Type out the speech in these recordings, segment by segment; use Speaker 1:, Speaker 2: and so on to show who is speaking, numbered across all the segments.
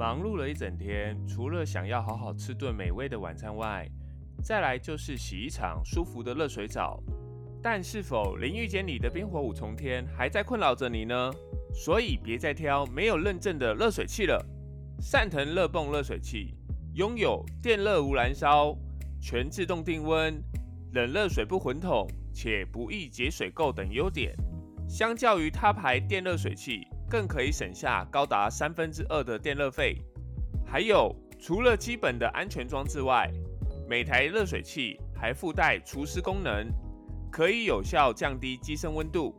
Speaker 1: 忙碌了一整天，除了想要好好吃顿美味的晚餐外，再来就是洗一场舒服的热水澡。但是否淋浴间里的冰火五重天还在困扰着你呢？所以别再挑没有认证的热水器了。善腾热泵热水器拥有电热无燃烧、全自动定温、冷热水不混桶且不易结水垢等优点。相较于他牌电热水器，更可以省下高达三分之二的电热费。还有，除了基本的安全装置外，每台热水器还附带除湿功能。可以有效降低机身温度。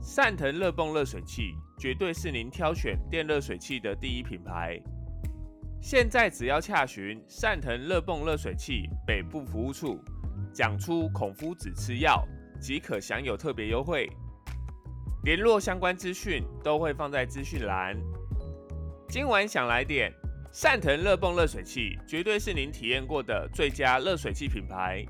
Speaker 1: 善腾热泵热水器绝对是您挑选电热水器的第一品牌。现在只要洽询善腾热泵热水器北部服务处，讲出孔夫子吃药，即可享有特别优惠。联络相关资讯都会放在资讯栏。今晚想来点善腾热泵热水器，绝对是您体验过的最佳热水器品牌。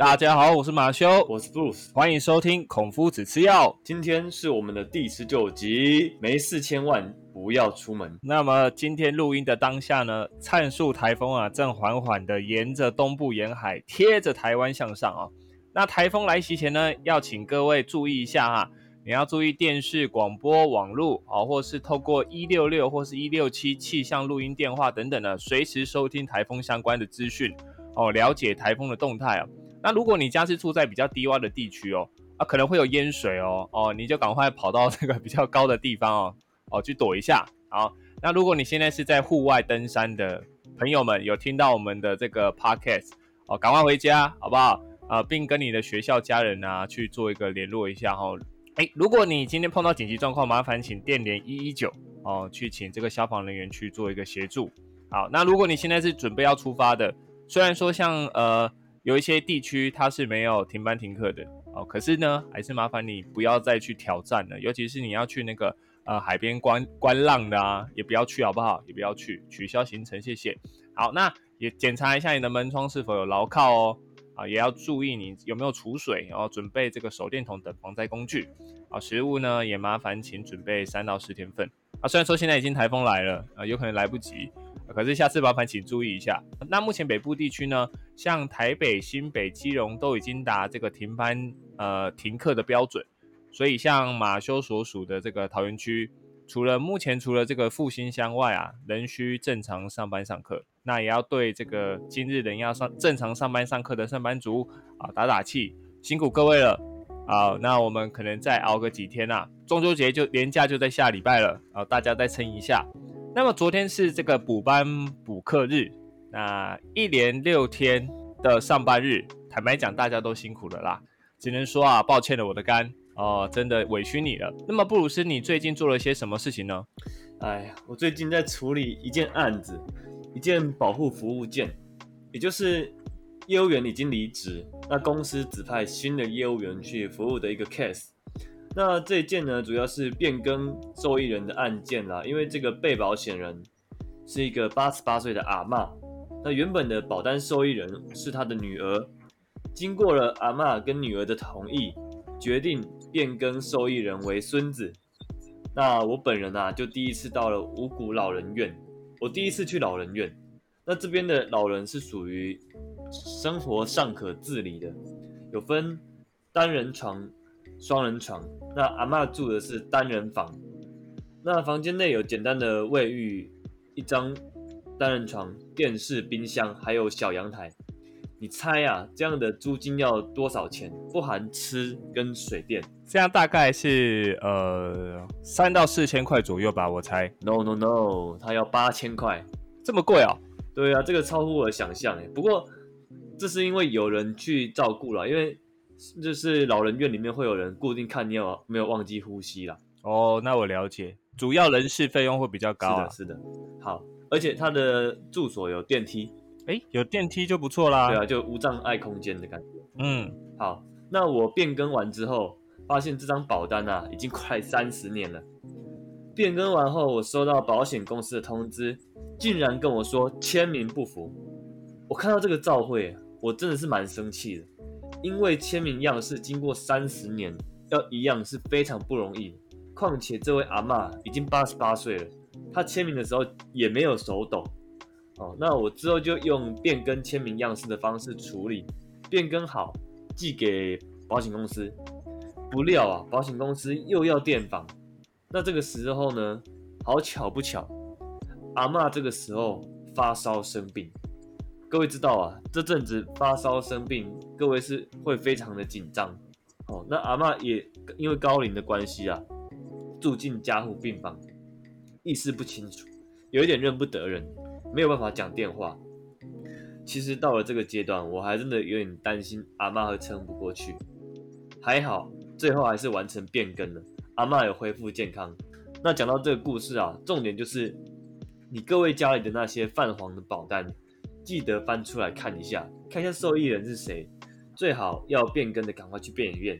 Speaker 1: 大家好，我是马修，
Speaker 2: 我是 Bruce，
Speaker 1: 欢迎收听孔夫子吃药。
Speaker 2: 今天是我们的第十九集，没事千万不要出门。
Speaker 1: 那么今天录音的当下呢，灿数台风啊，正缓缓的沿着东部沿海贴着台湾向上啊。那台风来袭前呢，要请各位注意一下哈，你要注意电视、广播、网络啊，或是透过一六六或是一六七气象录音电话等等呢，随时收听台风相关的资讯哦，了解台风的动态啊。那如果你家是住在比较低洼的地区哦，啊可能会有淹水哦，哦你就赶快跑到这个 比较高的地方哦，哦去躲一下。好，那如果你现在是在户外登山的朋友们，有听到我们的这个 podcast 哦，赶快回家好不好？啊，并跟你的学校家人啊去做一个联络一下哈。哎，如果你今天碰到紧急状况，麻烦请电联一一九哦，去请这个消防人员去做一个协助。好，那如果你现在是准备要出发的，虽然说像呃。有一些地区它是没有停班停课的哦，可是呢，还是麻烦你不要再去挑战了，尤其是你要去那个呃海边观观浪的啊，也不要去好不好？也不要去，取消行程，谢谢。好，那也检查一下你的门窗是否有牢靠哦，啊，也要注意你有没有储水，然后准备这个手电筒等防灾工具。啊，食物呢也麻烦请准备三到十天份。啊，虽然说现在已经台风来了，啊，有可能来不及。可是下次麻烦请注意一下。那目前北部地区呢，像台北、新北、基隆都已经达这个停班、呃停课的标准。所以像马修所属的这个桃园区，除了目前除了这个复兴乡外啊，仍需正常上班上课。那也要对这个今日仍要上正常上班上课的上班族啊打打气，辛苦各位了。好，那我们可能再熬个几天呐，中秋节就年假就在下礼拜了啊，大家再撑一下。那么昨天是这个补班补课日，那一连六天的上班日，坦白讲，大家都辛苦了啦。只能说啊，抱歉了我的肝哦，真的委屈你了。那么布鲁斯，你最近做了些什么事情呢？
Speaker 2: 哎呀，我最近在处理一件案子，一件保护服务件，也就是业务员已经离职，那公司指派新的业务员去服务的一个 case。那这一件呢，主要是变更受益人的案件啦。因为这个被保险人是一个八十八岁的阿嬷，那原本的保单受益人是他的女儿，经过了阿嬷跟女儿的同意，决定变更受益人为孙子。那我本人啊，就第一次到了五谷老人院，我第一次去老人院。那这边的老人是属于生活尚可自理的，有分单人床。双人床，那阿妈住的是单人房，那房间内有简单的卫浴，一张单人床，电视、冰箱，还有小阳台。你猜啊，这样的租金要多少钱？不含吃跟水电，
Speaker 1: 这样大概是呃三到四千块左右吧，我猜。
Speaker 2: No No No，他要八千块，
Speaker 1: 这么贵啊？
Speaker 2: 对啊，这个超乎我的想象哎。不过这是因为有人去照顾了，因为。就是老人院里面会有人固定看你有没有忘记呼吸啦。
Speaker 1: 哦，那我了解，主要人事费用会比较高。
Speaker 2: 是的，是的。好，而且他的住所有电梯，
Speaker 1: 哎，有电梯就不错啦。
Speaker 2: 对啊，就无障碍空间的感觉。
Speaker 1: 嗯，
Speaker 2: 好，那我变更完之后，发现这张保单啊，已经快三十年了。变更完后，我收到保险公司的通知，竟然跟我说签名不符。我看到这个照会，我真的是蛮生气的，因为签名样式经过三十年要一样是非常不容易。况且这位阿嬷已经八十八岁了，他签名的时候也没有手抖。哦，那我之后就用变更签名样式的方式处理，变更好寄给保险公司。不料啊，保险公司又要电访。那这个时候呢，好巧不巧，阿嬷这个时候发烧生病。各位知道啊，这阵子发烧生病，各位是会非常的紧张。哦，那阿嬷也因为高龄的关系啊。住进加护病房，意识不清楚，有一点认不得人，没有办法讲电话。其实到了这个阶段，我还真的有点担心阿妈会撑不过去。还好，最后还是完成变更了，阿妈有恢复健康。那讲到这个故事啊，重点就是你各位家里的那些泛黄的保单，记得翻出来看一下，看一下受益人是谁，最好要变更的赶快去变一变，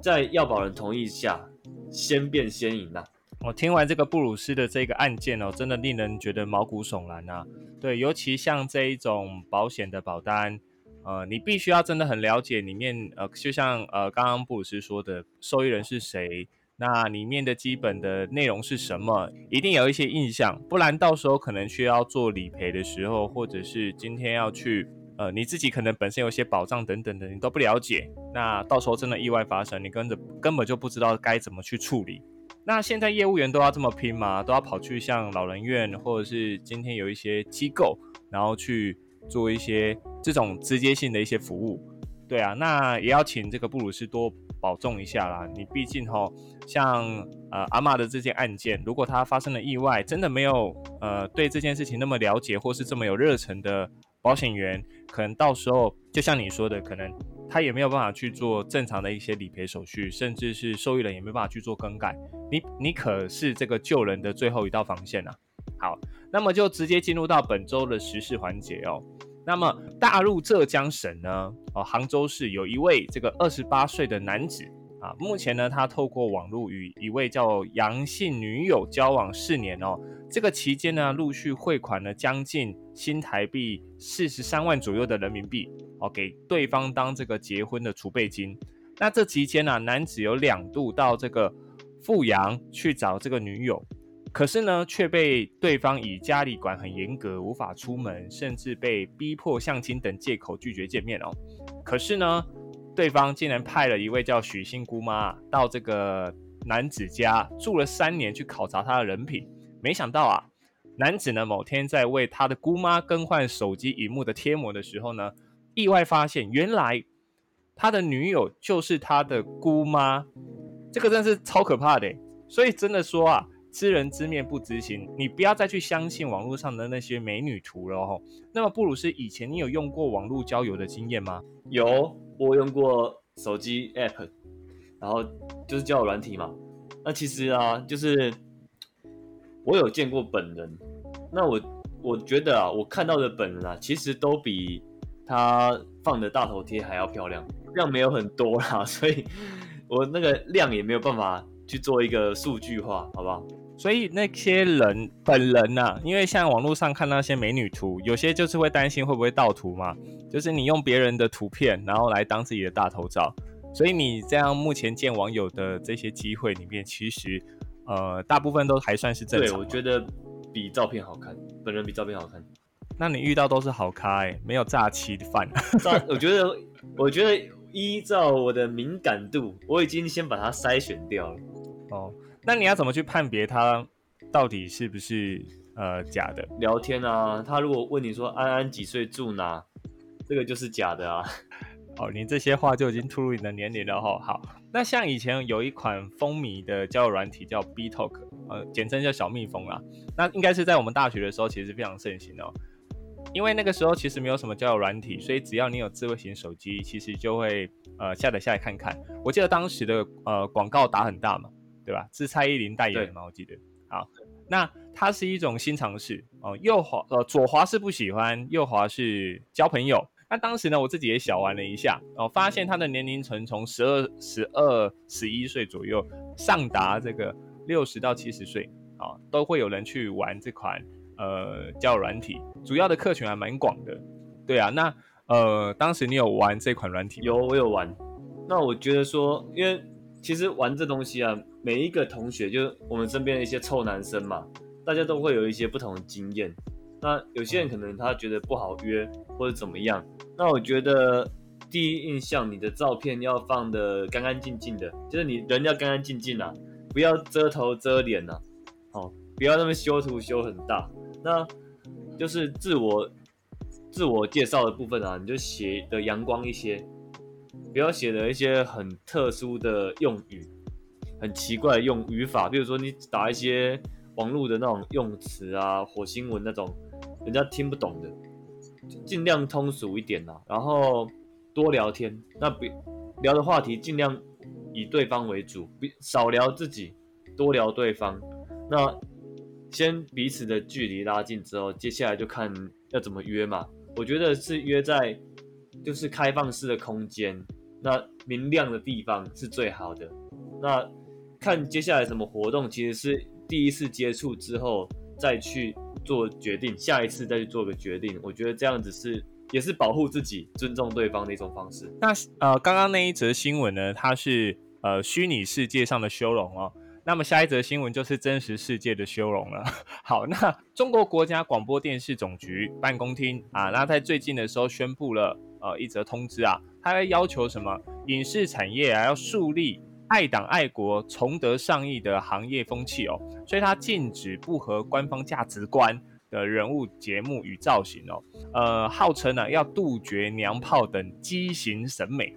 Speaker 2: 在要保人同意下。先变先赢啊！
Speaker 1: 我听完这个布鲁斯的这个案件哦，真的令人觉得毛骨悚然啊。对，尤其像这一种保险的保单，呃，你必须要真的很了解里面，呃，就像呃刚刚布鲁斯说的，受益人是谁，那里面的基本的内容是什么，一定有一些印象，不然到时候可能需要做理赔的时候，或者是今天要去。呃，你自己可能本身有些保障等等的，你都不了解，那到时候真的意外发生，你跟着根本就不知道该怎么去处理。那现在业务员都要这么拼吗？都要跑去像老人院，或者是今天有一些机构，然后去做一些这种直接性的一些服务？对啊，那也要请这个布鲁斯多保重一下啦。你毕竟哈，像呃阿玛的这件案件，如果他发生了意外，真的没有呃对这件事情那么了解，或是这么有热忱的。保险员可能到时候就像你说的，可能他也没有办法去做正常的一些理赔手续，甚至是受益人也没办法去做更改。你你可是这个救人的最后一道防线啊！好，那么就直接进入到本周的时事环节哦。那么大陆浙江省呢，哦杭州市有一位这个二十八岁的男子。啊，目前呢，他透过网络与一位叫杨姓女友交往四年哦。这个期间呢，陆续汇款了将近新台币四十三万左右的人民币哦，给对方当这个结婚的储备金。那这期间呢，男子有两度到这个富阳去找这个女友，可是呢，却被对方以家里管很严格，无法出门，甚至被逼迫相亲等借口拒绝见面哦。可是呢。对方竟然派了一位叫许姓姑妈到这个男子家住了三年，去考察他的人品。没想到啊，男子呢某天在为他的姑妈更换手机荧幕的贴膜的时候呢，意外发现原来他的女友就是他的姑妈。这个真是超可怕的。所以真的说啊，知人知面不知心，你不要再去相信网络上的那些美女图了哦。那么布鲁斯，以前你有用过网络交友的经验吗？
Speaker 2: 有。我用过手机 app，然后就是交友软体嘛。那其实啊，就是我有见过本人。那我我觉得啊，我看到的本人啊，其实都比他放的大头贴还要漂亮。量没有很多啦，所以我那个量也没有办法去做一个数据化，好不好？
Speaker 1: 所以那些人本人呐，因为像网络上看那些美女图，有些就是会担心会不会盗图嘛，就是你用别人的图片，然后来当自己的大头照。所以你这样目前见网友的这些机会里面，其实呃大部分都还算是正常。
Speaker 2: 对，我觉得比照片好看，本人比照片好看。
Speaker 1: 那你遇到都是好咖哎，没有诈欺的犯。
Speaker 2: 我觉得，我觉得依照我的敏感度，我已经先把它筛选掉了。哦。
Speaker 1: 那你要怎么去判别他到底是不是呃假的？
Speaker 2: 聊天啊，他如果问你说安安几岁住哪，这个就是假的啊。
Speaker 1: 哦，你这些话就已经突入你的年龄了哈。好，那像以前有一款风靡的交友软体叫 B Talk，呃，简称叫小蜜蜂啦。那应该是在我们大学的时候其实非常盛行哦。因为那个时候其实没有什么交友软体，所以只要你有智慧型手机，其实就会呃下载下来看看。我记得当时的呃广告打很大嘛。对吧？是蔡依林代言的嘛？我记得。好，那它是一种新尝试哦。右滑呃左滑是不喜欢，右滑是交朋友。那当时呢，我自己也小玩了一下哦，发现它的年龄层从十二、十二、十一岁左右，上达这个六十到七十岁啊，都会有人去玩这款呃交友软体，主要的客群还蛮广的。对啊，那呃当时你有玩这款软体？
Speaker 2: 有，我有玩。那我觉得说，因为其实玩这东西啊，每一个同学就是我们身边的一些臭男生嘛，大家都会有一些不同的经验。那有些人可能他觉得不好约或者怎么样，那我觉得。第一印象，你的照片要放的干干净净的，就是你人要干干净净啊，不要遮头遮脸呐，好，不要那么修图修很大。那就是自我自我介绍的部分啊，你就写的阳光一些，不要写的一些很特殊的用语，很奇怪的用语法，比如说你打一些网络的那种用词啊，火星文那种，人家听不懂的，尽量通俗一点呐，然后。多聊天，那比聊的话题尽量以对方为主，比少聊自己，多聊对方。那先彼此的距离拉近之后，接下来就看要怎么约嘛。我觉得是约在就是开放式的空间，那明亮的地方是最好的。那看接下来什么活动，其实是第一次接触之后再去做决定，下一次再去做个决定。我觉得这样子是。也是保护自己、尊重对方的一种方式。
Speaker 1: 那呃，刚刚那一则新闻呢，它是呃虚拟世界上的修容哦。那么下一则新闻就是真实世界的修容了。好，那中国国家广播电视总局办公厅啊，那在最近的时候宣布了呃一则通知啊，它要求什么影视产业啊要树立爱党爱国、崇德尚义的行业风气哦，所以它禁止不合官方价值观。的人物节目与造型哦，呃，号称呢要杜绝娘炮等畸形审美。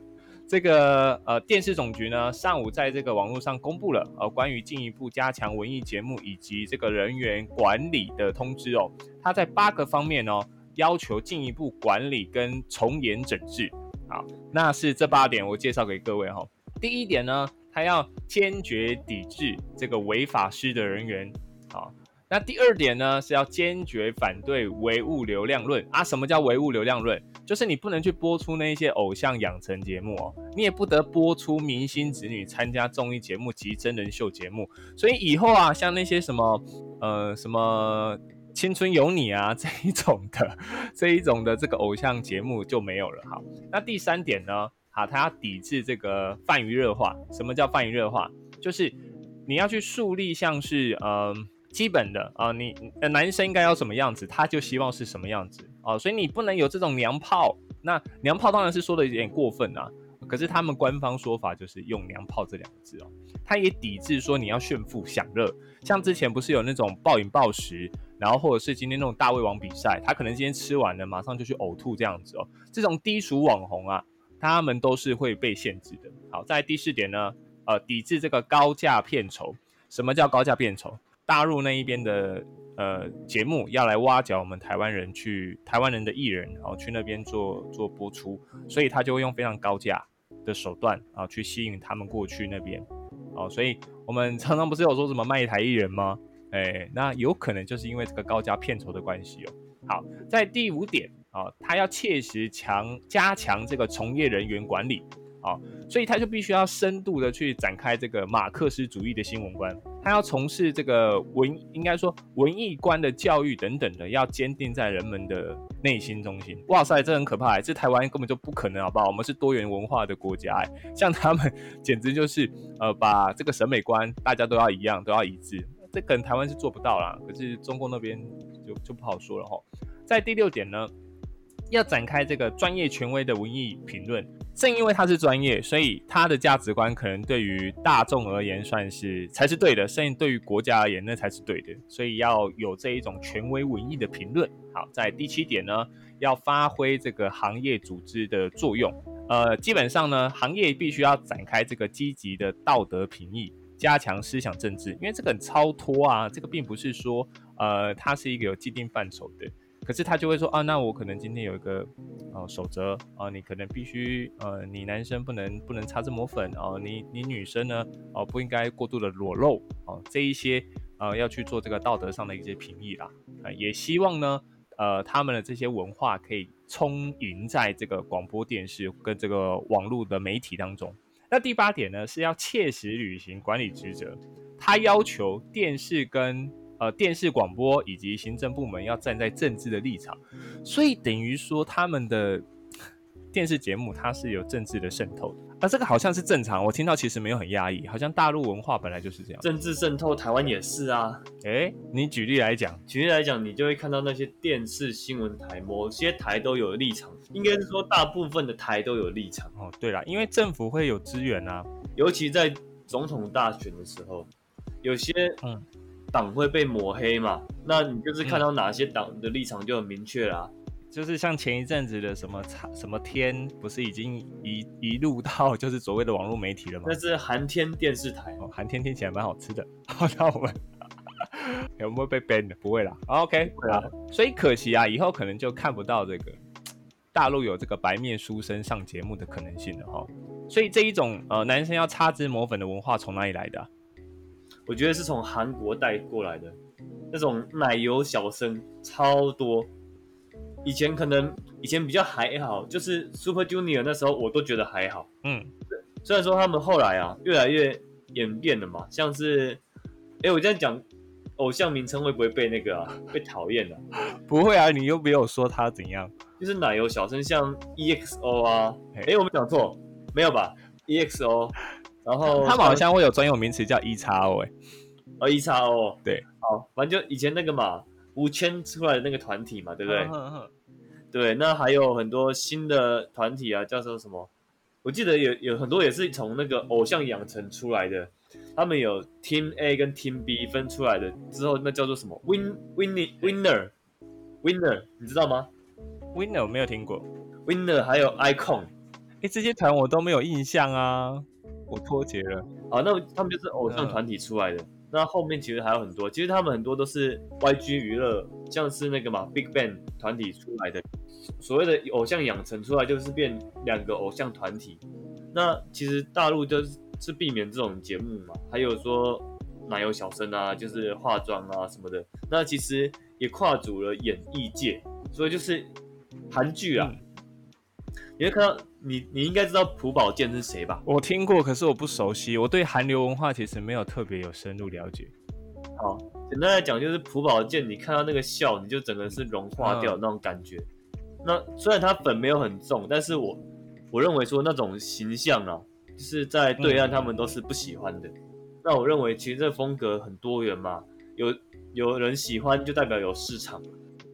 Speaker 1: 这个呃电视总局呢上午在这个网络上公布了呃关于进一步加强文艺节目以及这个人员管理的通知哦。它在八个方面哦要求进一步管理跟从严整治。好，那是这八点我介绍给各位哈。第一点呢，它要坚决抵制这个违法失德人员。好。那第二点呢，是要坚决反对唯物流量论啊！什么叫唯物流量论？就是你不能去播出那一些偶像养成节目哦，你也不得播出明星子女参加综艺节目及真人秀节目。所以以后啊，像那些什么呃什么青春有你啊 这一种的这一种的这个偶像节目就没有了。好，那第三点呢，好，他要抵制这个泛娱乐化。什么叫泛娱乐化？就是你要去树立像是嗯。基本的啊，你男生应该要什么样子，他就希望是什么样子啊，所以你不能有这种娘炮。那娘炮当然是说的有点过分啊，可是他们官方说法就是用娘炮这两个字哦。他也抵制说你要炫富享乐，像之前不是有那种暴饮暴食，然后或者是今天那种大胃王比赛，他可能今天吃完了马上就去呕吐这样子哦。这种低俗网红啊，他们都是会被限制的。好，在第四点呢，呃，抵制这个高价片酬。什么叫高价片酬？大陆那一边的呃节目要来挖角我们台湾人去台湾人的艺人，然后去那边做做播出，所以他就会用非常高价的手段啊去吸引他们过去那边，哦，所以我们常常不是有说什么卖台艺人吗？哎，那有可能就是因为这个高价片酬的关系哦。好，在第五点啊，他要切实强加强这个从业人员管理。啊，所以他就必须要深度的去展开这个马克思主义的新闻观，他要从事这个文，应该说文艺观的教育等等的，要坚定在人们的内心中心。哇塞，这很可怕，这台湾根本就不可能，好不好？我们是多元文化的国家，像他们简直就是呃，把这个审美观大家都要一样，都要一致，这可能台湾是做不到啦。可是中共那边就就不好说了哈。在第六点呢？要展开这个专业权威的文艺评论，正因为他是专业，所以他的价值观可能对于大众而言算是才是对的，甚至对于国家而言那才是对的。所以要有这一种权威文艺的评论。好，在第七点呢，要发挥这个行业组织的作用。呃，基本上呢，行业必须要展开这个积极的道德评议，加强思想政治，因为这个很超脱啊，这个并不是说呃，它是一个有既定范畴的。可是他就会说啊，那我可能今天有一个哦守则啊，你可能必须呃，你男生不能不能擦这抹粉哦，你你女生呢哦不应该过度的裸露哦，这一些呃要去做这个道德上的一些评议啦啊，也希望呢呃他们的这些文化可以充盈在这个广播电视跟这个网络的媒体当中。那第八点呢是要切实履行管理职责，他要求电视跟呃电视广播以及行政部门要站在政治的立场，所以等于说他们的电视节目它是有政治的渗透的。啊，这个好像是正常，我听到其实没有很压抑，好像大陆文化本来就是这样。
Speaker 2: 政治渗透，台湾也是啊。
Speaker 1: 哎，你举例来讲，
Speaker 2: 举例来讲，你就会看到那些电视新闻台，某些台都有立场，应该是说大部分的台都有立场。
Speaker 1: 哦，对啦，因为政府会有资源啊，
Speaker 2: 尤其在总统大选的时候，有些嗯党会被抹黑嘛，那你就是看到哪些党的立场就很明确啦。
Speaker 1: 就是像前一阵子的什么什么天，不是已经一一路到就是所谓的网络媒体了吗？
Speaker 2: 那是寒天电视台
Speaker 1: 哦，寒天听起来蛮好吃的。好，那我们 有没有被 ban 的？不会啦。OK，
Speaker 2: 啊。
Speaker 1: 所以可惜啊，以后可能就看不到这个大陆有这个白面书生上节目的可能性了哈。所以这一种呃男生要擦脂抹粉的文化从哪里来的？
Speaker 2: 我觉得是从韩国带过来的，那种奶油小生超多。以前可能以前比较还好，就是 Super Junior 那时候我都觉得还好。嗯，虽然说他们后来啊越来越演变了嘛，像是，哎，我这样讲，偶像名称会不会被那个被讨厌的？
Speaker 1: 不会啊，你又没有说他怎样，
Speaker 2: 就是奶油小生像 EXO 啊，哎，我们讲错没有吧？EXO，然后
Speaker 1: 他们好像会有专有名词叫 E 叉 O 哎，
Speaker 2: 哦 E 叉 O，
Speaker 1: 对，
Speaker 2: 好，反正就以前那个嘛，五千出来的那个团体嘛，对不对？对，那还有很多新的团体啊，叫做什么？我记得有有很多也是从那个偶像养成出来的，他们有 Team A 跟 Team B 分出来的之后，那叫做什么？Win Winner Winner Winner，你知道吗
Speaker 1: ？Winner 我没有听过
Speaker 2: ，Winner 还有 Icon，
Speaker 1: 哎，这些团我都没有印象啊，我脱节了。
Speaker 2: 啊，那他们就是偶像团体出来的。那后面其实还有很多，其实他们很多都是 YG 娱乐，像是那个嘛 Big Bang 团体出来的，所谓的偶像养成出来就是变两个偶像团体。那其实大陆就是是避免这种节目嘛，还有说奶油小生啊，就是化妆啊什么的。那其实也跨足了演艺界，所以就是韩剧啊。你会看到你，你应该知道朴宝剑是谁吧？
Speaker 1: 我听过，可是我不熟悉。我对韩流文化其实没有特别有深入了解。
Speaker 2: 好，简单来讲就是朴宝剑，你看到那个笑，你就整个是融化掉那种感觉。那虽然他粉没有很重，但是我我认为说那种形象啊，就是在对岸他们都是不喜欢的。那我认为其实这风格很多元嘛，有有人喜欢就代表有市场。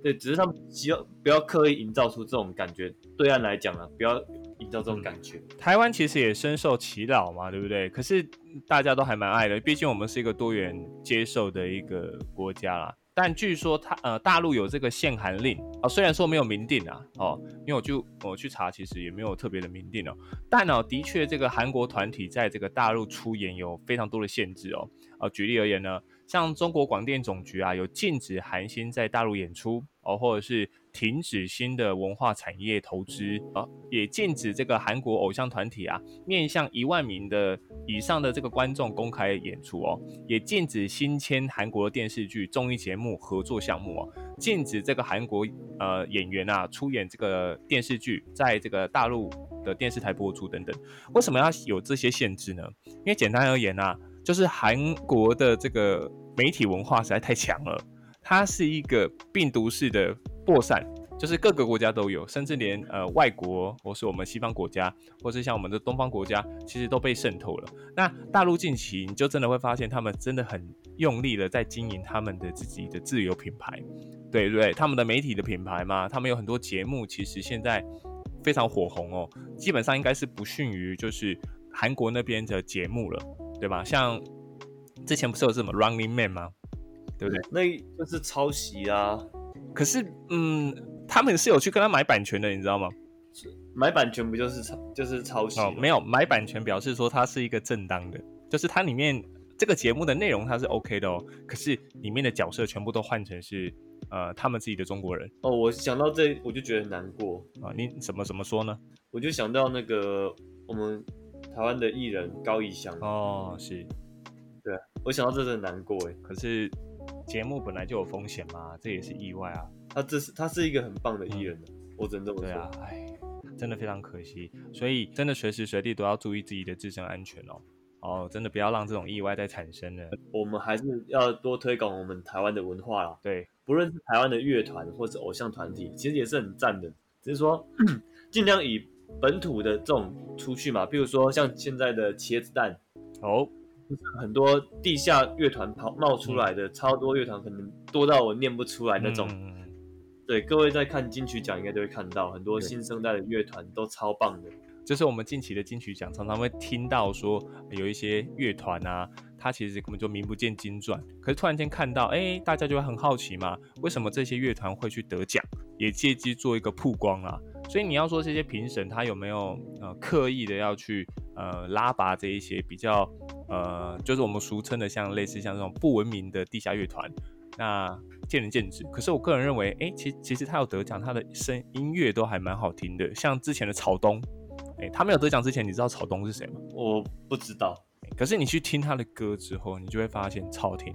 Speaker 2: 对，只是他们希望不要刻意营造出这种感觉。对岸来讲啊，不要营造这种感觉。
Speaker 1: 台湾其实也深受其扰嘛，对不对？可是大家都还蛮爱的，毕竟我们是一个多元接受的一个国家啦。但据说他呃大陆有这个限韩令啊，虽然说没有明定啊，哦，因为我就我去查，其实也没有特别的明定哦。但呢，的确这个韩国团体在这个大陆出演有非常多的限制哦。呃，举例而言呢。像中国广电总局啊，有禁止韩星在大陆演出哦，或者是停止新的文化产业投资啊，也禁止这个韩国偶像团体啊，面向一万名的以上的这个观众公开演出哦，也禁止新签韩国电视剧、综艺节目合作项目哦，禁止这个韩国呃演员啊出演这个电视剧，在这个大陆的电视台播出等等。为什么要有这些限制呢？因为简单而言啊。就是韩国的这个媒体文化实在太强了，它是一个病毒式的扩散，就是各个国家都有，甚至连呃外国或是我们西方国家，或是像我们的东方国家，其实都被渗透了。那大陆近期你就真的会发现，他们真的很用力的在经营他们的自己的自由品牌，对对，他们的媒体的品牌嘛，他们有很多节目，其实现在非常火红哦，基本上应该是不逊于就是韩国那边的节目了。对吧？像之前不是有什么 Running Man 吗？对不对？
Speaker 2: 那就是抄袭啊。
Speaker 1: 可是，嗯，他们是有去跟他买版权的，你知道吗？
Speaker 2: 买版权不就是抄就是抄袭？
Speaker 1: 哦没有买版权表示说它是一个正当的，就是它里面这个节目的内容它是 OK 的哦。可是里面的角色全部都换成是呃他们自己的中国人
Speaker 2: 哦。我想到这我就觉得难过
Speaker 1: 啊。你怎么怎么说呢？
Speaker 2: 我就想到那个我们。台湾的艺人高以翔
Speaker 1: 哦，是，
Speaker 2: 对我想到这真的难过哎。
Speaker 1: 可是节目本来就有风险嘛，这也是意外啊。
Speaker 2: 他这是他是一个很棒的艺人我只能这么说。
Speaker 1: 对啊，哎，真的非常可惜，所以真的随时随地都要注意自己的自身安全哦。哦，真的不要让这种意外再产生了。
Speaker 2: 我们还是要多推广我们台湾的文化啦。
Speaker 1: 对，
Speaker 2: 不论是台湾的乐团或者偶像团体，其实也是很赞的，只是说尽量以本土的这种出去嘛，比如说像现在的茄子蛋，
Speaker 1: 哦，
Speaker 2: 很多地下乐团跑冒出来的，超多乐团可能多到我念不出来那种。
Speaker 1: 嗯
Speaker 2: 对，各位在看金曲奖应该都会看到，很多新生代的乐团都超棒的。
Speaker 1: 就是我们近期的金曲奖，常常会听到说有一些乐团啊，它其实根本就名不见经传，可是突然间看到，哎，大家就会很好奇嘛，为什么这些乐团会去得奖，也借机做一个曝光啊。所以你要说这些评审他有没有呃刻意的要去呃拉拔这一些比较呃，就是我们俗称的像类似像这种不文明的地下乐团，那见仁见智。可是我个人认为，哎，其其实他有得奖，他的声音乐都还蛮好听的，像之前的草东。哎，他没有得奖之前，你知道草东是谁吗？
Speaker 2: 我不知道，
Speaker 1: 可是你去听他的歌之后，你就会发现超好听。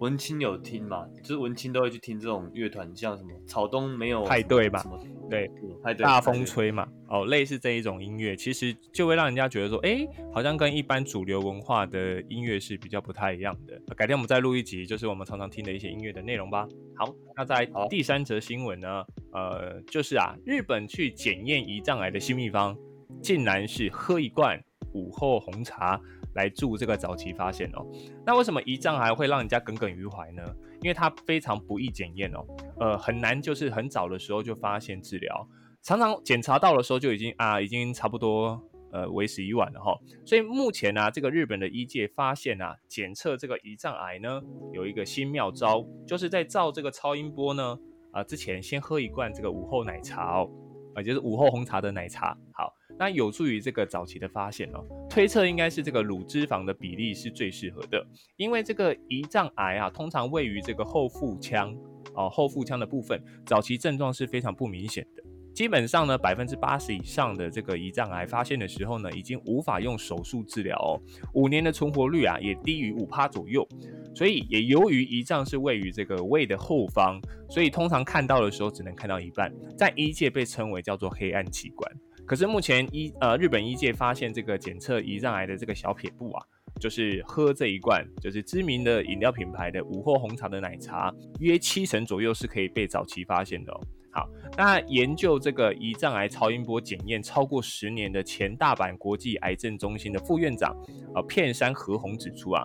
Speaker 2: 文青有听嘛？就是文青都会去听这种乐团，像什么草东没有
Speaker 1: 派对吧对，
Speaker 2: 嗯派对
Speaker 1: 大风吹嘛，哦，类似这一种音乐，其实就会让人家觉得说，哎，好像跟一般主流文化的音乐是比较不太一样的。改天我们再录一集，就是我们常常听的一些音乐的内容吧。好，那在第三则新闻呢，呃，就是啊，日本去检验胰脏癌的新秘方，竟然是喝一罐午后红茶来助这个早期发现哦。那为什么胰脏癌会让人家耿耿于怀呢？因为它非常不易检验哦，呃，很难就是很早的时候就发现治疗，常常检查到的时候就已经啊，已经差不多呃为时已晚了哈。所以目前呢、这个日本的医界发现啊，检测这个胰脏癌呢有一个新妙招，就是在照这个超音波呢啊、之前先喝一罐这个午后奶茶哦，啊、就是午后红茶的奶茶。好，那有助于这个早期的发现哦。推测应该是这个乳脂肪的比例是最适合的，因为这个胰脏癌啊，通常位于这个后腹腔哦，后腹腔的部分，早期症状是非常不明显的。基本上呢，百分之八十以上的这个胰脏癌发现的时候呢，已经无法用手术治疗哦。五年的存活率啊，也低于五趴左右。所以也由于胰脏是位于这个胃的后方，所以通常看到的时候只能看到一半，在医界被称为叫做黑暗器官。可是目前医呃日本医界发现这个检测胰脏癌的这个小撇步啊，就是喝这一罐就是知名的饮料品牌的午后红茶的奶茶，约七成左右是可以被早期发现的哦。好，那研究这个胰脏癌超音波检验超过十年的前大阪国际癌症中心的副院长啊片山和宏指出啊，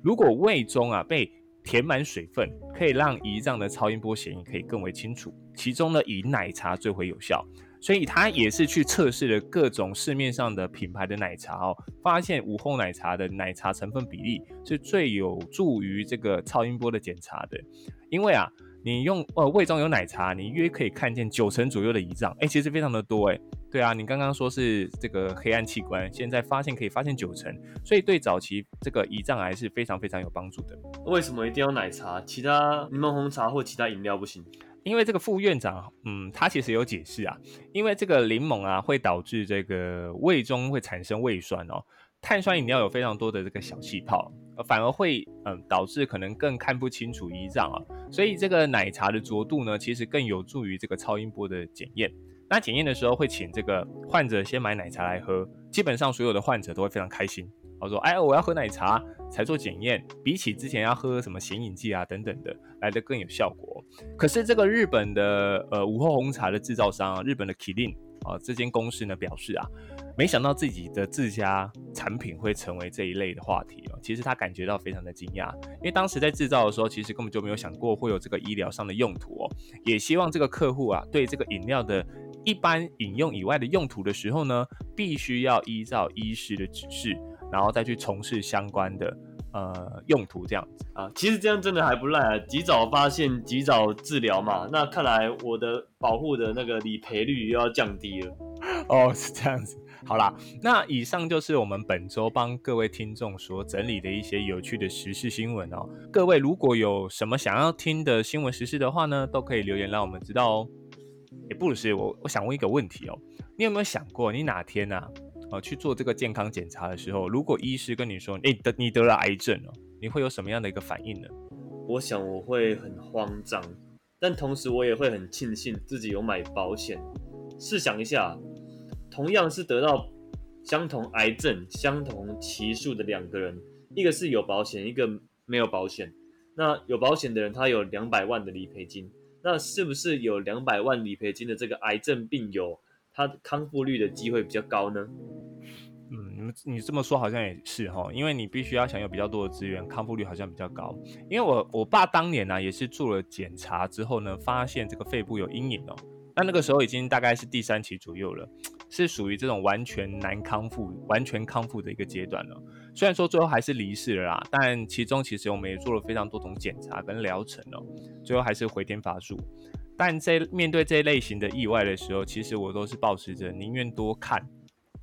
Speaker 1: 如果胃中啊被填满水分，可以让胰脏的超音波显影可以更为清楚，其中呢以奶茶最为有效。所以他也是去测试了各种市面上的品牌的奶茶哦，发现午后奶茶的奶茶成分比例是最有助于这个超音波的检查的。因为啊，你用呃胃中有奶茶，你约可以看见九成左右的胰脏，哎，其实非常的多哎。对啊，你刚刚说是这个黑暗器官，现在发现可以发现九成，所以对早期这个胰脏癌是非常非常有帮助的。
Speaker 2: 为什么一定要奶茶？其他柠檬红茶或其他饮料不行？
Speaker 1: 因为这个副院长，嗯，他其实有解释啊，因为这个柠檬啊会导致这个胃中会产生胃酸哦，碳酸饮料有非常多的这个小气泡，反而会嗯导致可能更看不清楚胰脏啊，所以这个奶茶的浊度呢，其实更有助于这个超音波的检验。那检验的时候会请这个患者先买奶茶来喝，基本上所有的患者都会非常开心。我说，哎，我要喝奶茶才做检验，比起之前要喝什么显影剂啊等等的，来的更有效果。可是这个日本的呃午后红茶的制造商，日本的 Kirin 啊这间公司呢表示啊，没想到自己的自家产品会成为这一类的话题哦。其实他感觉到非常的惊讶，因为当时在制造的时候，其实根本就没有想过会有这个医疗上的用途哦。也希望这个客户啊，对这个饮料的一般饮用以外的用途的时候呢，必须要依照医师的指示，然后再去从事相关的呃用途这样子。
Speaker 2: 啊，其实这样真的还不赖啊，及早发现，及早治疗嘛。那看来我的保护的那个理赔率又要降低了。
Speaker 1: 哦，是这样子。好啦，那以上就是我们本周帮各位听众所整理的一些有趣的时事新闻哦。各位如果有什么想要听的新闻时事的话呢，都可以留言让我们知道哦。诶，布鲁斯，我我想问一个问题哦，你有没有想过，你哪天啊，呃，去做这个健康检查的时候，如果医师跟你说，你，得你得了癌症哦，你会有什么样的一个反应呢？
Speaker 2: 我想我会很慌张，但同时我也会很庆幸自己有买保险。试想一下，同样是得到相同癌症、相同期数的两个人，一个是有保险，一个没有保险。那有保险的人，他有两百万的理赔金，那是不是有两百万理赔金的这个癌症病友，他康复率的机会比较高呢？
Speaker 1: 嗯，你你这么说好像也是哈，因为你必须要享有比较多的资源，康复率好像比较高。因为我我爸当年呢也是做了检查之后呢，发现这个肺部有阴影哦。那那个时候已经大概是第三期左右了，是属于这种完全难康复、完全康复的一个阶段了。虽然说最后还是离世了啦，但其中其实我们也做了非常多种检查跟疗程哦，最后还是回天乏术。但在面对这类型的意外的时候，其实我都是保持着宁愿多看，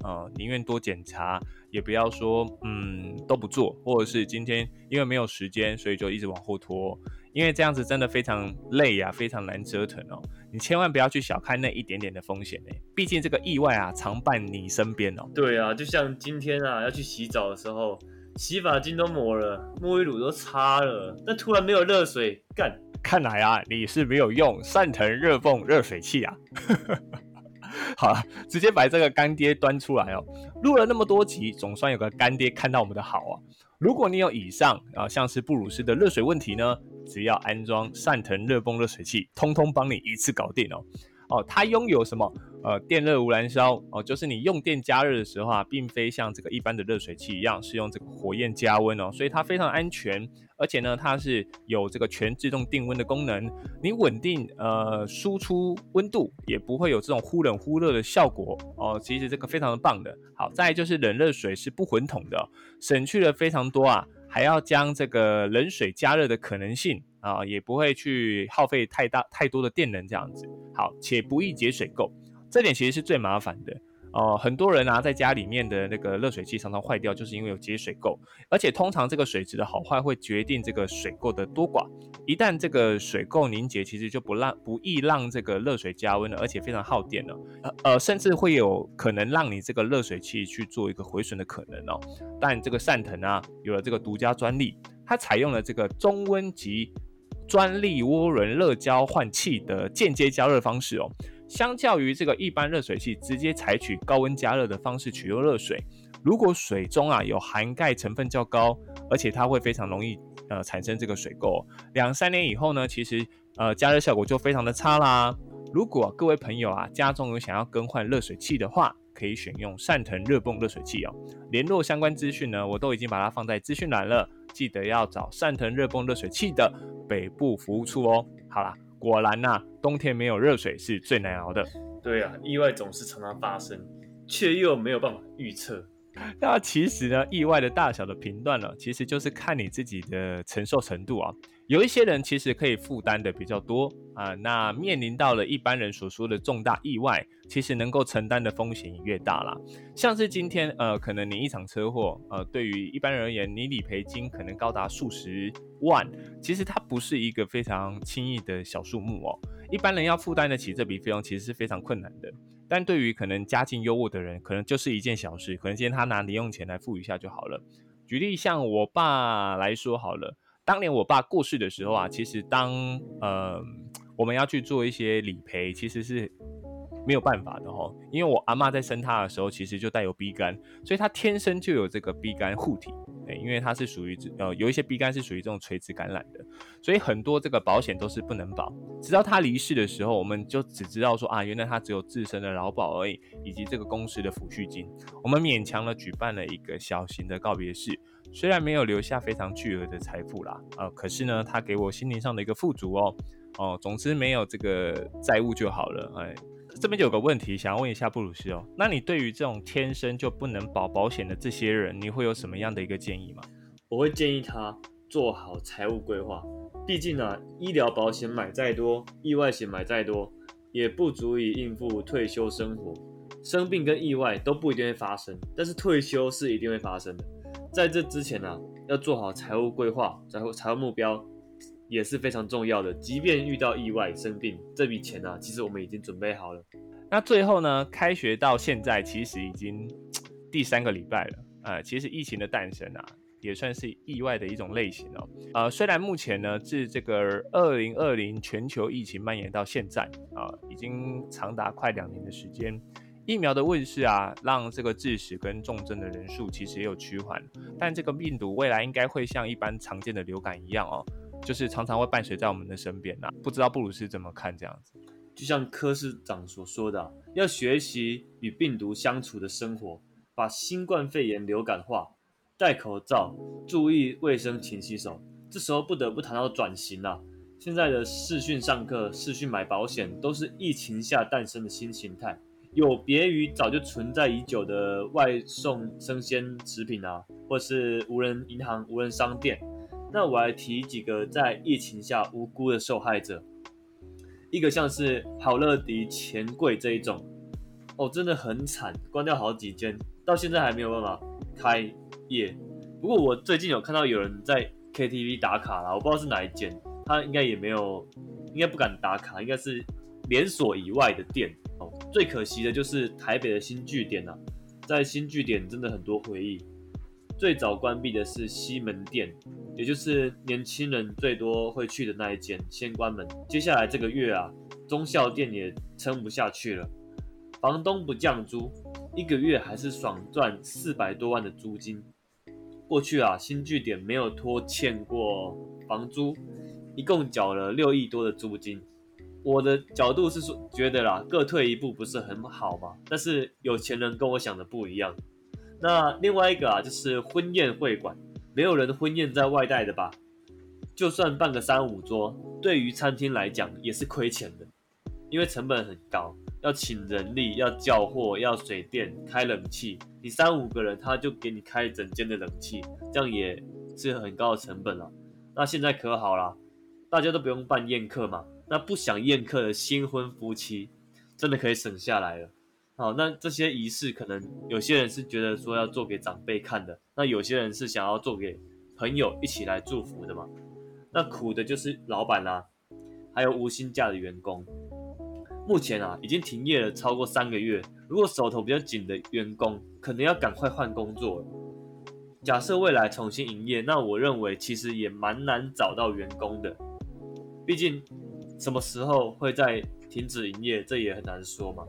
Speaker 1: 呃，宁愿多检查，也不要说嗯都不做，或者是今天因为没有时间，所以就一直往后拖。因为这样子真的非常累呀，非常难折腾哦。你千万不要去小看那一点点的风险哎，毕竟这个意外啊常伴你身边哦。
Speaker 2: 对啊，就像今天啊要去洗澡的时候，洗发精都抹了，沐浴乳都擦了，但突然没有热水干。
Speaker 1: 看来啊你是没有用善腾热泵热水器啊。好了，直接把这个干爹端出来哦。录了那么多集，总算有个干爹看到我们的好啊。如果你有以上啊像是布鲁斯的热水问题呢？只要安装善腾热泵热水器，通通帮你一次搞定哦。哦，它拥有什么？呃，电热无燃烧哦，就是你用电加热的时候啊，并非像这个一般的热水器一样是用这个火焰加温哦，所以它非常安全。而且呢，它是有这个全自动定温的功能，你稳定呃输出温度，也不会有这种忽冷忽热的效果哦。其实这个非常的棒的。好，再就是冷热水是不混桶的，省去了非常多啊。还要将这个冷水加热的可能性啊，也不会去耗费太大太多的电能，这样子好且不易节水垢，这点其实是最麻烦的。哦，很多人啊，在家里面的那个热水器常常坏掉，就是因为有结水垢。而且通常这个水质的好坏会决定这个水垢的多寡。一旦这个水垢凝结，其实就不让不易让这个热水加温了，而且非常耗电了。呃呃，甚至会有可能让你这个热水器去做一个毁损的可能哦。但这个善腾啊，有了这个独家专利，它采用了这个中温级专利涡轮热交换器的间接加热方式哦。相较于这个一般热水器直接采取高温加热的方式取用热水，如果水中啊有含钙成分较高，而且它会非常容易呃产生这个水垢，两三年以后呢，其实呃加热效果就非常的差啦。如果各位朋友啊家中有想要更换热水器的话，可以选用善腾热泵热水器哦。联络相关资讯呢，我都已经把它放在资讯栏了，记得要找善腾热泵热水器的北部服务处哦。好啦。果然呐，冬天没有热水是最难熬的。
Speaker 2: 对啊，意外总是常常发生，却又没有办法预测。
Speaker 1: 那其实呢，意外的大小的频段呢，其实就是看你自己的承受程度啊。有一些人其实可以负担的比较多啊，那面临到了一般人所说的重大意外，其实能够承担的风险也越大啦。像是今天呃，可能你一场车祸，呃，对于一般人而言，你理赔金可能高达数十万，其实它不是一个非常轻易的小数目哦。一般人要负担得起这笔费用，其实是非常困难的。但对于可能家境优渥的人，可能就是一件小事，可能今天他拿零用钱来付一下就好了。举例像我爸来说好了。当年我爸过世的时候啊，其实当呃我们要去做一些理赔，其实是没有办法的哈。因为我阿妈在生他的时候，其实就带有 B 肝，所以他天生就有这个 B 肝护体。哎，因为它是属于呃有一些 B 肝是属于这种垂直感染的，所以很多这个保险都是不能保。直到他离世的时候，我们就只知道说啊，原来他只有自身的劳保而已，以及这个公司的抚恤金。我们勉强的举办了一个小型的告别式。虽然没有留下非常巨额的财富啦，呃，可是呢，他给我心灵上的一个富足哦，哦，总之没有这个债务就好了。哎，这边就有个问题想要问一下布鲁斯哦，那你对于这种天生就不能保保险的这些人，你会有什么样的一个建议吗？
Speaker 2: 我会建议他做好财务规划，毕竟呢，医疗保险买再多，意外险买再多，也不足以应付退休生活。生病跟意外都不一定会发生，但是退休是一定会发生的。在这之前呢，要做好财务规划，财务财务目标也是非常重要的。即便遇到意外生病，这笔钱呢，其实我们已经准备好了。
Speaker 1: 那最后呢，开学到现在其实已经第三个礼拜了。呃，其实疫情的诞生啊，也算是意外的一种类型哦。呃，虽然目前呢，自这个二零二零全球疫情蔓延到现在啊，已经长达快两年的时间。疫苗的问世啊，让这个致死跟重症的人数其实也有趋缓，但这个病毒未来应该会像一般常见的流感一样哦，就是常常会伴随在我们的身边呐。不知道布鲁斯怎么看这样子？
Speaker 2: 就像柯市长所说的，要学习与病毒相处的生活，把新冠肺炎流感化，戴口罩，注意卫生，勤洗手。这时候不得不谈到转型了。现在的视讯上课、视讯买保险，都是疫情下诞生的新形态，有别于早就存在已久的外送生鲜食品啊，或是无人银行、无人商店。那我来提几个在疫情下无辜的受害者，一个像是好乐迪钱柜这一种，哦，真的很惨，关掉好几间，到现在还没有办法开业。不过我最近有看到有人在。KTV 打卡啦，我不知道是哪一间，他应该也没有，应该不敢打卡，应该是连锁以外的店哦。最可惜的就是台北的新据点呐，在新据点真的很多回忆。最早关闭的是西门店，也就是年轻人最多会去的那一间，先关门。接下来这个月啊，中校店也撑不下去了，房东不降租，一个月还是爽赚四百多万的租金。过去啊，新据点没有拖欠过房租，一共缴了六亿多的租金。我的角度是说，觉得啦，各退一步不是很好吗？但是有钱人跟我想的不一样。那另外一个啊，就是婚宴会馆，没有人婚宴在外带的吧？就算办个三五桌，对于餐厅来讲也是亏钱的，因为成本很高。要请人力，要叫货，要水电，开冷气，你三五个人他就给你开整间的冷气，这样也是很高的成本了。那现在可好了，大家都不用办宴客嘛，那不想宴客的新婚夫妻真的可以省下来了。好，那这些仪式可能有些人是觉得说要做给长辈看的，那有些人是想要做给朋友一起来祝福的嘛。那苦的就是老板啦，还有无薪假的员工。目前啊，已经停业了超过三个月。如果手头比较紧的员工，可能要赶快换工作。假设未来重新营业，那我认为其实也蛮难找到员工的。毕竟什么时候会在停止营业，这也很难说嘛。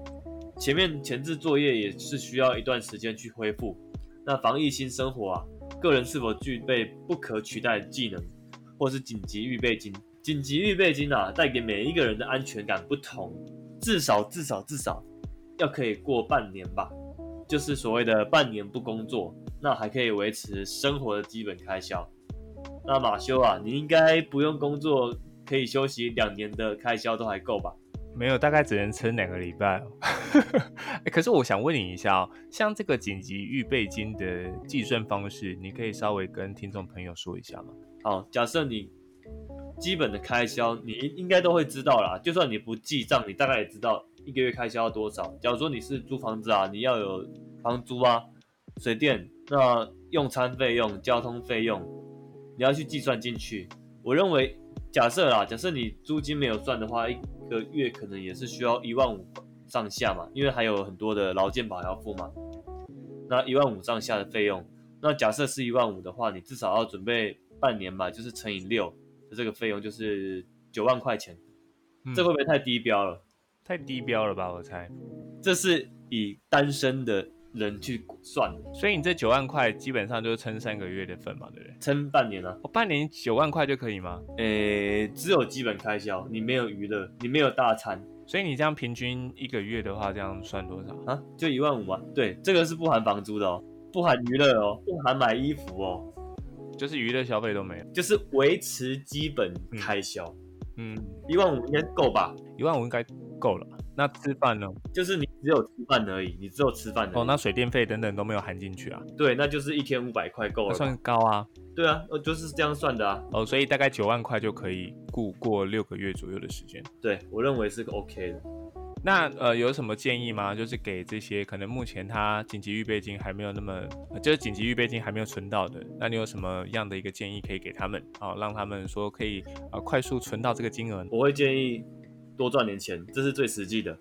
Speaker 2: 前面前置作业也是需要一段时间去恢复。那防疫新生活啊，个人是否具备不可取代的技能，或是紧急预备金？紧急预备金啊，带给每一个人的安全感不同。至少至少至少要可以过半年吧，就是所谓的半年不工作，那还可以维持生活的基本开销。那马修啊，你应该不用工作，可以休息两年的开销都还够吧？
Speaker 1: 没有，大概只能撑两个礼拜。可是我想问你一下哦，像这个紧急预备金的计算方式，你可以稍微跟听众朋友说一下吗？
Speaker 2: 好，假设你。基本的开销你应该都会知道啦，就算你不记账，你大概也知道一个月开销要多少。假如说你是租房子啊，你要有房租啊、水电、那用餐费用、交通费用，你要去计算进去。我认为，假设啦，假设你租金没有算的话，一个月可能也是需要一万五上下嘛，因为还有很多的劳健保要付嘛。那一万五上下的费用，那假设是一万五的话，你至少要准备半年吧，就是乘以六。这个费用就是九万块钱，这会不会太低标了？
Speaker 1: 太低标了吧，我猜。
Speaker 2: 这是以单身的人去算，
Speaker 1: 所以你这九万块基本上就是撑三个月的份嘛，对不对？
Speaker 2: 撑半年啊？
Speaker 1: 我半年九万块就可以吗？
Speaker 2: 诶，只有基本开销，你没有娱乐，你没有大餐，
Speaker 1: 所以你这样平均一个月的话，这样算多少
Speaker 2: 啊？就一万五啊？对，这个是不含房租的哦，不含娱乐哦，不含买衣服哦。
Speaker 1: 就是娱乐消费都没有，
Speaker 2: 就是维持基本开销。嗯，一万五应该够吧？
Speaker 1: 一万五应该够了。那吃饭呢？
Speaker 2: 就是你只有吃饭而已，你只有吃饭
Speaker 1: 哦。那水电费等等都没有含进去啊？
Speaker 2: 对，那就是一天五百块够了。
Speaker 1: 算高啊？
Speaker 2: 对啊，呃，就是这样算的啊。
Speaker 1: 哦，所以大概九万块就可以雇过六个月左右的时间。
Speaker 2: 对我认为是个 OK 的。
Speaker 1: 那呃有什么建议吗？就是给这些可能目前他紧急预备金还没有那么，就是紧急预备金还没有存到的，那你有什么样的一个建议可以给他们啊，让他们说可以呃快速存到这个金额？
Speaker 2: 我会建议多赚点钱，这是最实际的。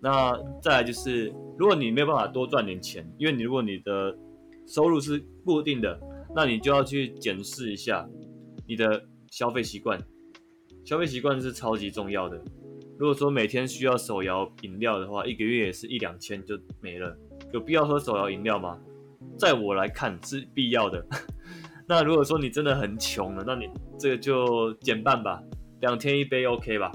Speaker 2: 那再来就是，如果你没有办法多赚点钱，因为你如果你的收入是固定的，那你就要去检视一下你的消费习惯，消费习惯是超级重要的。如果说每天需要手摇饮料的话，一个月也是一两千就没了，有必要喝手摇饮料吗？在我来看是必要的。那如果说你真的很穷了，那你这个就减半吧，两天一杯 OK 吧？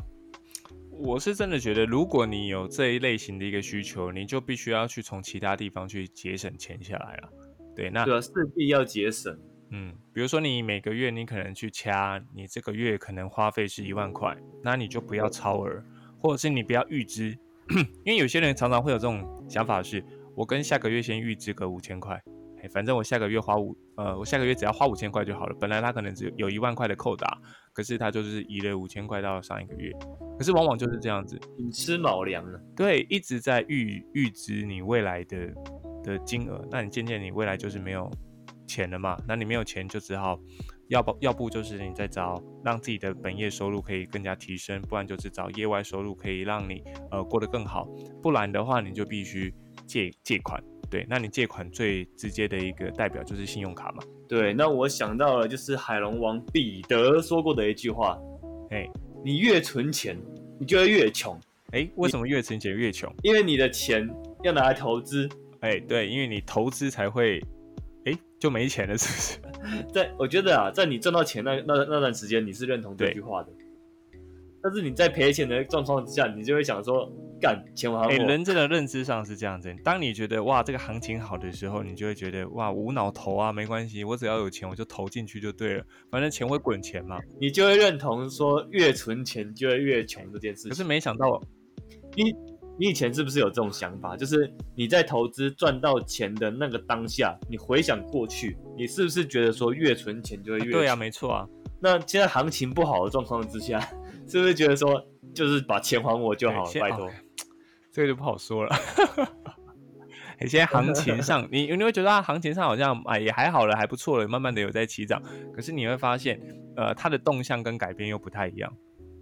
Speaker 1: 我是真的觉得，如果你有这一类型的一个需求，你就必须要去从其他地方去节省钱下来了。对，那
Speaker 2: 对啊，势必要节省。
Speaker 1: 嗯，比如说你每个月你可能去掐，你这个月可能花费是一万块，那你就不要超额，或者是你不要预支，因为有些人常常会有这种想法，是我跟下个月先预支个五千块。哎，反正我下个月花五，呃，我下个月只要花五千块就好了。本来他可能只有有一万块的扣打，可是他就是移了五千块到上一个月。可是往往就是这样子，
Speaker 2: 你吃卯粮了。
Speaker 1: 对，一直在预预支你未来的的金额，那你渐渐你未来就是没有钱了嘛？那你没有钱就只好要不要不就是你在找让自己的本业收入可以更加提升，不然就是找业外收入可以让你呃过得更好，不然的话你就必须借借款。对，那你借款最直接的一个代表就是信用卡嘛？
Speaker 2: 对，那我想到了，就是海龙王彼得说过的一句话，哎，你越存钱，你就会越穷。
Speaker 1: 哎，为什么越存钱越穷？
Speaker 2: 因为你的钱要拿来投资。
Speaker 1: 哎，对，因为你投资才会，哎，就没钱了，是不
Speaker 2: 是？在我觉得啊，在你赚到钱那那那段时间，你是认同这句话的。但是你在赔钱的状况之下，你就会想说。干钱还我！哎，
Speaker 1: 人真的认知上是这样子。当你觉得哇这个行情好的时候，你就会觉得哇无脑投啊，没关系，我只要有钱我就投进去就对了，反正钱会滚钱嘛。
Speaker 2: 你就会认同说越存钱就会越穷这件事。
Speaker 1: 可是没想到，
Speaker 2: 你你以前是不是有这种想法？就是你在投资赚到钱的那个当下，你回想过去，你是不是觉得说越存钱就会越？
Speaker 1: 对啊，没错啊。
Speaker 2: 那现在行情不好的状况之下，是不是觉得说就是把钱还我就好了？拜托。
Speaker 1: 这个就不好说了。你 现在行情上，你你会觉得它行情上好像啊也还好了，还不错了，慢慢的有在起涨。可是你会发现，呃，它的动向跟改变又不太一样。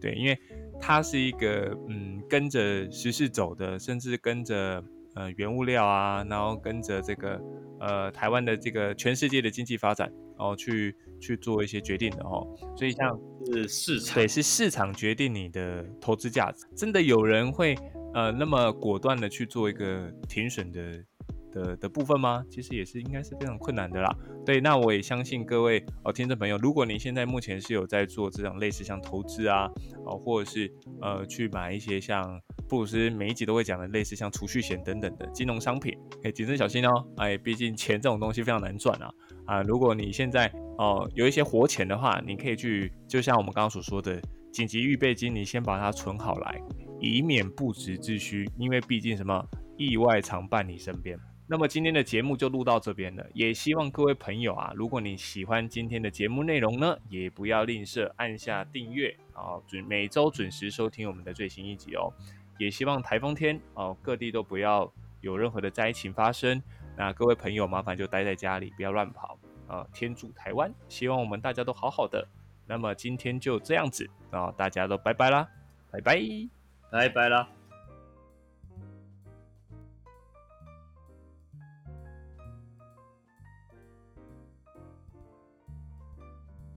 Speaker 1: 对，因为它是一个嗯跟着时事走的，甚至跟着呃原物料啊，然后跟着这个呃台湾的这个全世界的经济发展，然后去去做一些决定的哦。所以像
Speaker 2: 是市场，
Speaker 1: 对，是市场决定你的投资价值。真的有人会。呃，那么果断的去做一个停损的的的部分吗？其实也是应该是非常困难的啦。对，那我也相信各位哦，听众朋友，如果你现在目前是有在做这种类似像投资啊，哦，或者是呃去买一些像布鲁斯每一集都会讲的类似像储蓄险等等的金融商品，可以谨慎小心哦。哎，毕竟钱这种东西非常难赚啊。啊，如果你现在哦有一些活钱的话，你可以去，就像我们刚刚所说的紧急预备金，你先把它存好来。以免不时之需，因为毕竟什么意外常伴你身边。那么今天的节目就录到这边了，也希望各位朋友啊，如果你喜欢今天的节目内容呢，也不要吝啬按下订阅啊，准每周准时收听我们的最新一集哦。也希望台风天哦，各地都不要有任何的灾情发生。那各位朋友麻烦就待在家里，不要乱跑啊。天助台湾，希望我们大家都好好的。那么今天就这样子啊，大家都拜拜啦，拜拜。
Speaker 2: 拜拜了。